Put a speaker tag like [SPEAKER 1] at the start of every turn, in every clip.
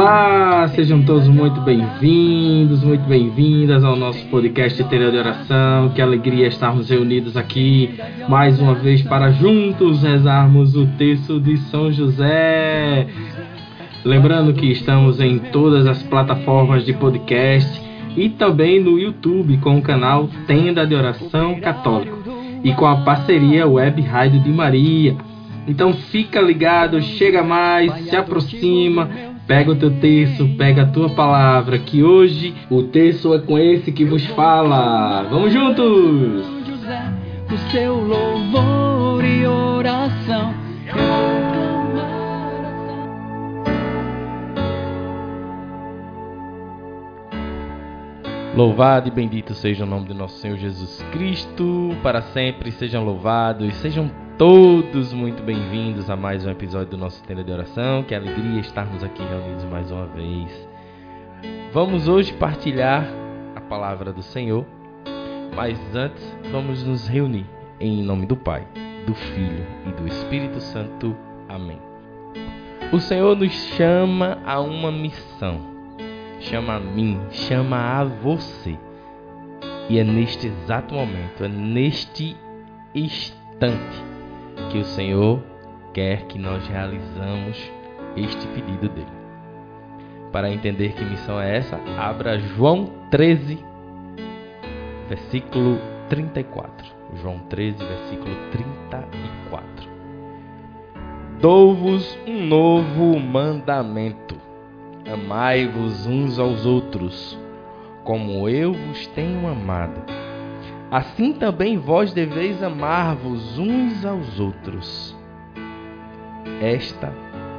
[SPEAKER 1] Olá, sejam todos muito bem-vindos, muito bem-vindas ao nosso podcast Tenda de Oração. Que alegria estarmos reunidos aqui mais uma vez para juntos rezarmos o texto de São José. Lembrando que estamos em todas as plataformas de podcast e também no YouTube com o canal Tenda de Oração Católico e com a parceria Web Rádio de Maria. Então fica ligado, chega mais, se aproxima, pega o teu texto, pega a tua palavra, que hoje o texto é com esse que vos fala. Vamos juntos!
[SPEAKER 2] José, o seu louvor
[SPEAKER 3] Louvado e bendito seja o nome do nosso Senhor Jesus Cristo, para sempre sejam louvados, sejam todos muito bem-vindos a mais um episódio do nosso Tenda de Oração. Que alegria estarmos aqui reunidos mais uma vez. Vamos hoje partilhar a palavra do Senhor, mas antes vamos nos reunir em nome do Pai, do Filho e do Espírito Santo. Amém. O Senhor nos chama a uma missão chama a mim, chama a você. E é neste exato momento, é neste instante que o Senhor quer que nós realizamos este pedido dele. Para entender que missão é essa, abra João 13, versículo 34. João 13, versículo 34. Dou-vos um novo mandamento Amai-vos uns aos outros, como eu vos tenho amado. Assim também vós deveis amar-vos uns aos outros. Esta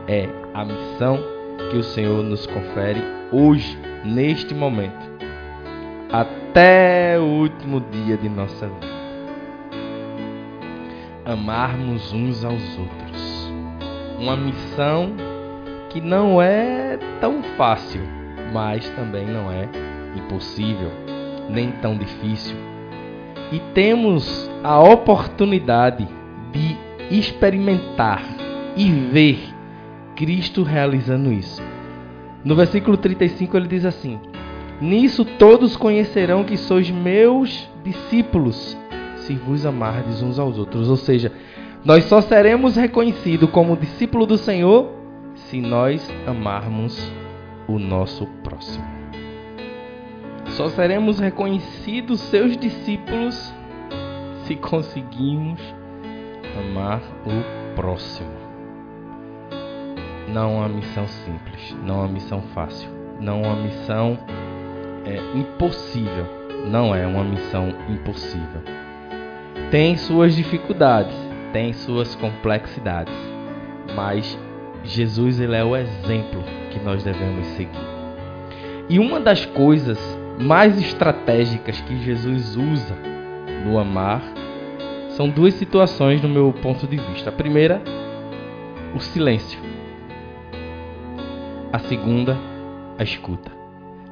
[SPEAKER 3] é a missão que o Senhor nos confere hoje, neste momento, até o último dia de nossa vida. Amarmos uns aos outros. Uma missão que não é tão fácil, mas também não é impossível, nem tão difícil. E temos a oportunidade de experimentar e ver Cristo realizando isso. No versículo 35 ele diz assim: Nisso todos conhecerão que sois meus discípulos, se vos amardes uns aos outros. Ou seja, nós só seremos reconhecidos como discípulo do Senhor se nós amarmos o nosso próximo. Só seremos reconhecidos seus discípulos se conseguirmos amar o próximo. Não é uma missão simples, não é uma missão fácil, não é uma missão é, impossível. Não é uma missão impossível. Tem suas dificuldades, tem suas complexidades, mas Jesus ele é o exemplo que nós devemos seguir. E uma das coisas mais estratégicas que Jesus usa no amar são duas situações no meu ponto de vista. A primeira, o silêncio. A segunda, a escuta.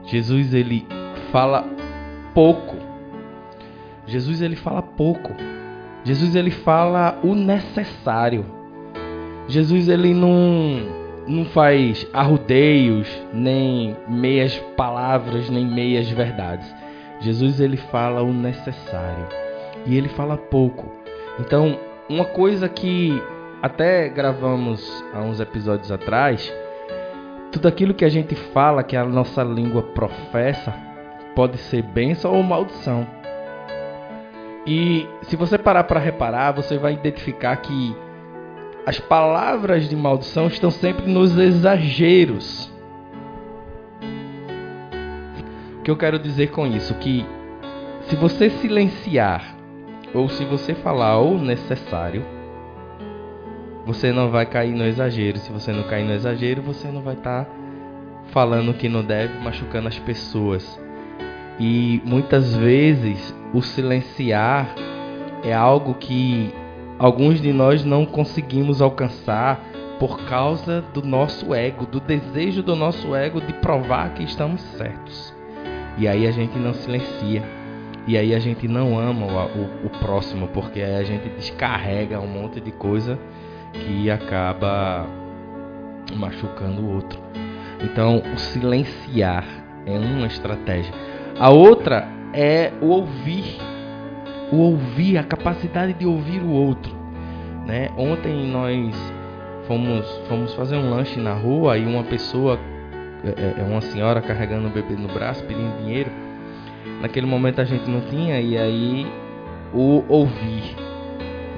[SPEAKER 3] Jesus ele fala pouco. Jesus ele fala pouco. Jesus ele fala o necessário. Jesus ele não não faz arrudeios, nem meias palavras, nem meias verdades. Jesus ele fala o necessário e ele fala pouco. Então, uma coisa que até gravamos há uns episódios atrás, tudo aquilo que a gente fala, que a nossa língua professa, pode ser bênção ou maldição. E se você parar para reparar, você vai identificar que as palavras de maldição estão sempre nos exageros. O que eu quero dizer com isso? Que se você silenciar, ou se você falar o necessário, você não vai cair no exagero. Se você não cair no exagero, você não vai estar tá falando que não deve, machucando as pessoas. E muitas vezes o silenciar é algo que alguns de nós não conseguimos alcançar por causa do nosso ego, do desejo do nosso ego de provar que estamos certos. E aí a gente não silencia. E aí a gente não ama o, o, o próximo, porque aí a gente descarrega um monte de coisa que acaba machucando o outro. Então, o silenciar é uma estratégia. A outra é o ouvir. O ouvir, a capacidade de ouvir o outro. Né? Ontem nós fomos, fomos fazer um lanche na rua e uma pessoa, é, é, é uma senhora carregando o bebê no braço, pedindo dinheiro. Naquele momento a gente não tinha, e aí o ouvir,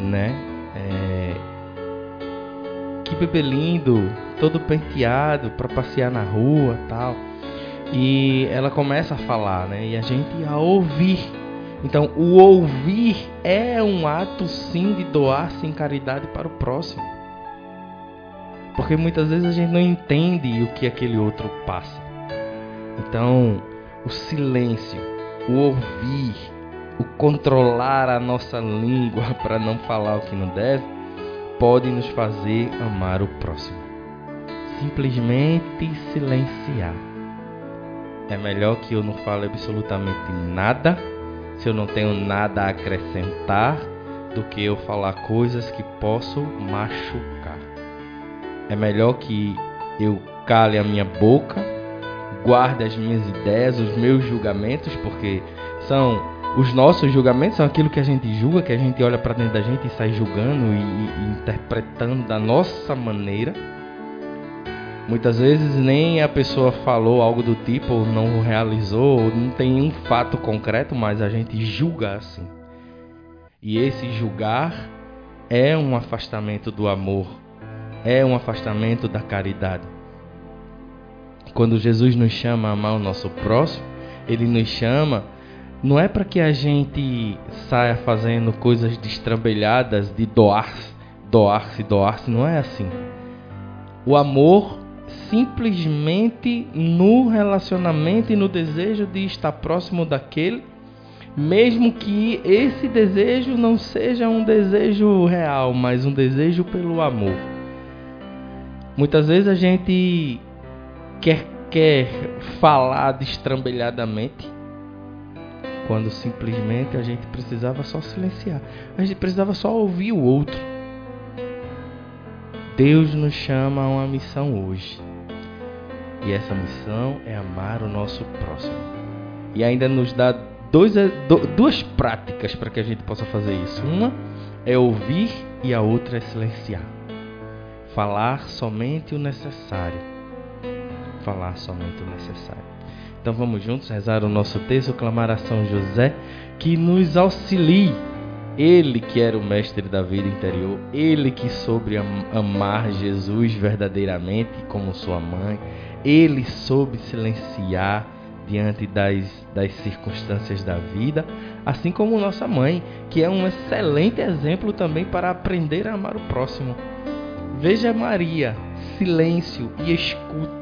[SPEAKER 3] né? É, que bebê lindo, todo penteado para passear na rua tal. E ela começa a falar, né? E a gente a ouvir. Então, o ouvir é um ato sim de doar-se em caridade para o próximo. Porque muitas vezes a gente não entende o que aquele outro passa. Então, o silêncio, o ouvir, o controlar a nossa língua para não falar o que não deve, pode nos fazer amar o próximo. Simplesmente silenciar. É melhor que eu não fale absolutamente nada, se eu não tenho nada a acrescentar, do que eu falar coisas que posso machucar. É melhor que eu cale a minha boca, guarde as minhas ideias, os meus julgamentos, porque são os nossos julgamentos são aquilo que a gente julga, que a gente olha para dentro da gente e sai julgando e, e, interpretando da nossa maneira. Muitas vezes nem a pessoa falou algo do tipo, ou não realizou, ou não tem um fato concreto, mas a gente julga assim. E esse julgar é um afastamento do amor, é um afastamento da caridade. Quando Jesus nos chama a amar o nosso próximo, ele nos chama não é para que a gente saia fazendo coisas destrambelhadas de doar-se, doar-se, doar-se, não é assim. O amor simplesmente no relacionamento e no desejo de estar próximo daquele, mesmo que esse desejo não seja um desejo real, mas um desejo pelo amor. Muitas vezes a gente quer, quer falar destrambelhadamente quando simplesmente a gente precisava só silenciar. A gente precisava só ouvir o outro. Deus nos chama a uma missão hoje. E essa missão é amar o nosso próximo. E ainda nos dá dois, duas práticas para que a gente possa fazer isso. Uma é ouvir e a outra é silenciar. Falar somente o necessário. Falar somente o necessário. Então vamos juntos rezar o nosso texto, clamar a São José que nos auxilie. Ele que era o mestre da vida interior, ele que soube amar Jesus verdadeiramente como sua mãe, ele soube silenciar diante das, das circunstâncias da vida, assim como nossa mãe, que é um excelente exemplo também para aprender a amar o próximo. Veja Maria, silêncio e escuta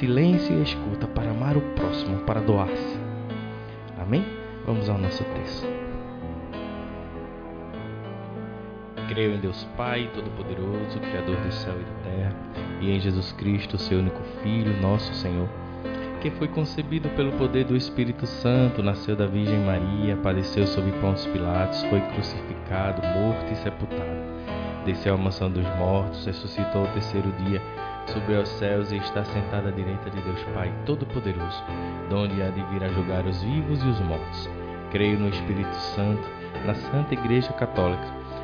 [SPEAKER 3] silêncio e escuta para amar o próximo, para doar-se. Amém? Vamos ao nosso texto. Creio em Deus Pai Todo-Poderoso, Criador do céu e da terra, e em Jesus Cristo, seu único Filho, nosso Senhor, que foi concebido pelo poder do Espírito Santo, nasceu da Virgem Maria, padeceu sob Pôncio Pilatos, foi crucificado, morto e sepultado. Desceu à mansão dos mortos, ressuscitou ao terceiro dia subiu aos céus e está sentado à direita de Deus Pai Todo-Poderoso, donde há de vir a julgar os vivos e os mortos. Creio no Espírito Santo, na Santa Igreja Católica,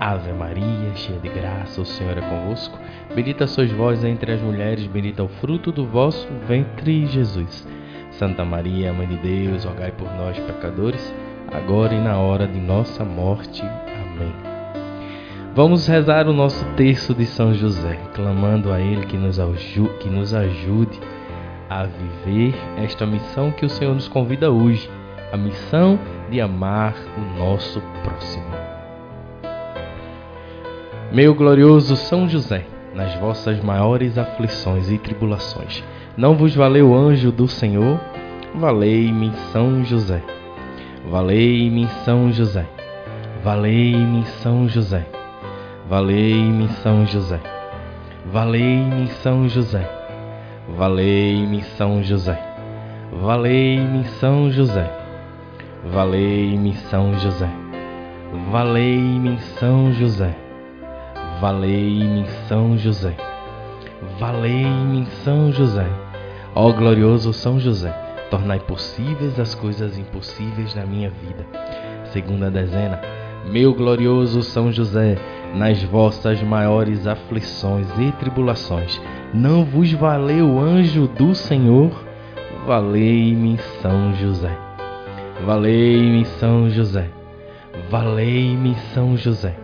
[SPEAKER 3] Ave Maria, cheia de graça, o Senhor é convosco. Bendita sois vós entre as mulheres, bendito é o fruto do vosso ventre, Jesus. Santa Maria, Mãe de Deus, rogai por nós, pecadores, agora e na hora de nossa morte. Amém. Vamos rezar o nosso terço de São José, clamando a Ele que nos, que nos ajude a viver esta missão que o Senhor nos convida hoje, a missão de amar o nosso próximo. Meu glorioso São José, nas vossas maiores aflições e tribulações, não vos valeu anjo do Senhor? Valei-me São José. Valei-me São José. Valei-me São José. Valei-me São José. Valei-me São José. Valei-me São José. Valei-me São José. Valei-me São José. Valei-me São José. Valei-me São José. Valei-me São José. Ó glorioso São José, tornai possíveis as coisas impossíveis na minha vida. Segunda dezena. Meu glorioso São José, nas vossas maiores aflições e tribulações, não vos valeu o anjo do Senhor? Valei-me São José. Valei-me São José. Valei-me São José.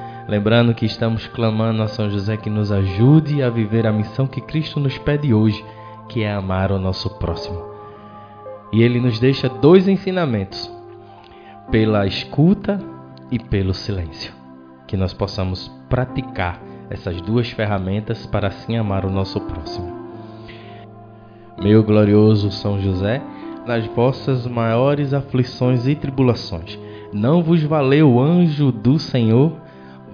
[SPEAKER 3] Lembrando que estamos clamando a São José que nos ajude a viver a missão que Cristo nos pede hoje, que é amar o nosso próximo. E ele nos deixa dois ensinamentos: pela escuta e pelo silêncio. Que nós possamos praticar essas duas ferramentas para assim amar o nosso próximo. Meu glorioso São José, nas vossas maiores aflições e tribulações, não vos valeu o anjo do Senhor?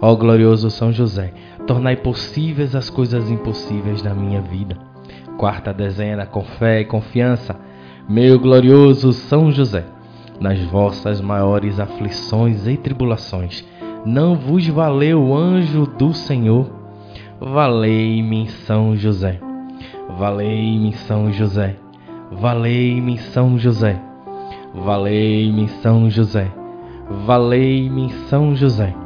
[SPEAKER 3] Ó glorioso São José, tornai possíveis as coisas impossíveis na minha vida. Quarta dezena, com fé e confiança, meu glorioso São José, nas vossas maiores aflições e tribulações, não vos valeu o anjo do Senhor? Valei-me São José. Valei-me São José. Valei-me São José. Valei-me São José. Valei-me São José.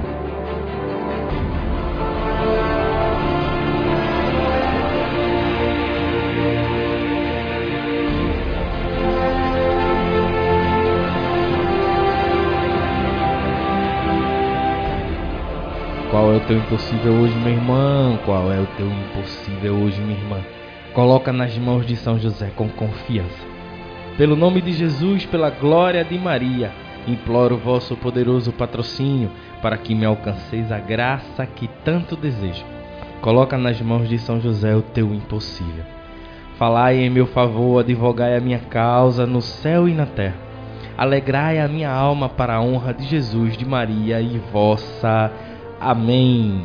[SPEAKER 3] Teu impossível hoje, meu irmão? Qual é o teu impossível hoje, minha irmã? Coloca nas mãos de São José com confiança. Pelo nome de Jesus, pela glória de Maria, imploro o vosso poderoso patrocínio para que me alcanceis a graça que tanto desejo. Coloca nas mãos de São José o teu impossível. Falai em meu favor, advogai a minha causa no céu e na terra. Alegrai a minha alma para a honra de Jesus, de Maria e vossa Amém.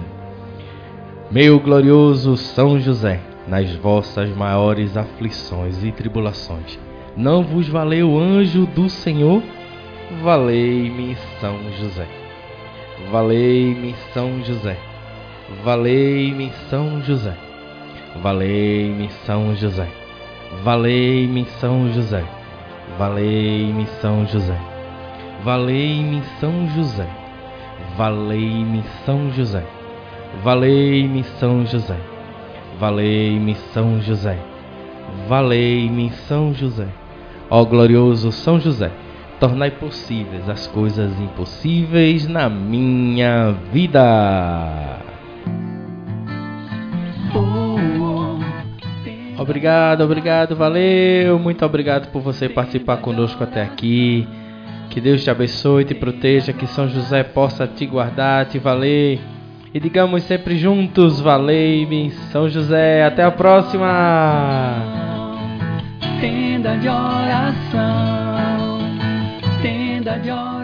[SPEAKER 3] Meu glorioso São José, nas vossas maiores aflições e tribulações, não vos valeu anjo do Senhor? Valei-me São José. Valei-me São José. Valei-me São José. Valei-me São José. Valei-me São José. Valei-me São José. Valei-me São José. Valei-me São José. Valei-me São José. Valei-me São José. Valei-me São José. Ó glorioso São José, tornai possíveis as coisas impossíveis na minha vida. Obrigado, obrigado, valeu. Muito obrigado por você participar conosco até aqui. Que Deus te abençoe, te proteja, que São José possa te guardar, te valer. E digamos sempre juntos, valei-me, São José. Até a próxima!
[SPEAKER 2] Tenda de oração, tenda de oração.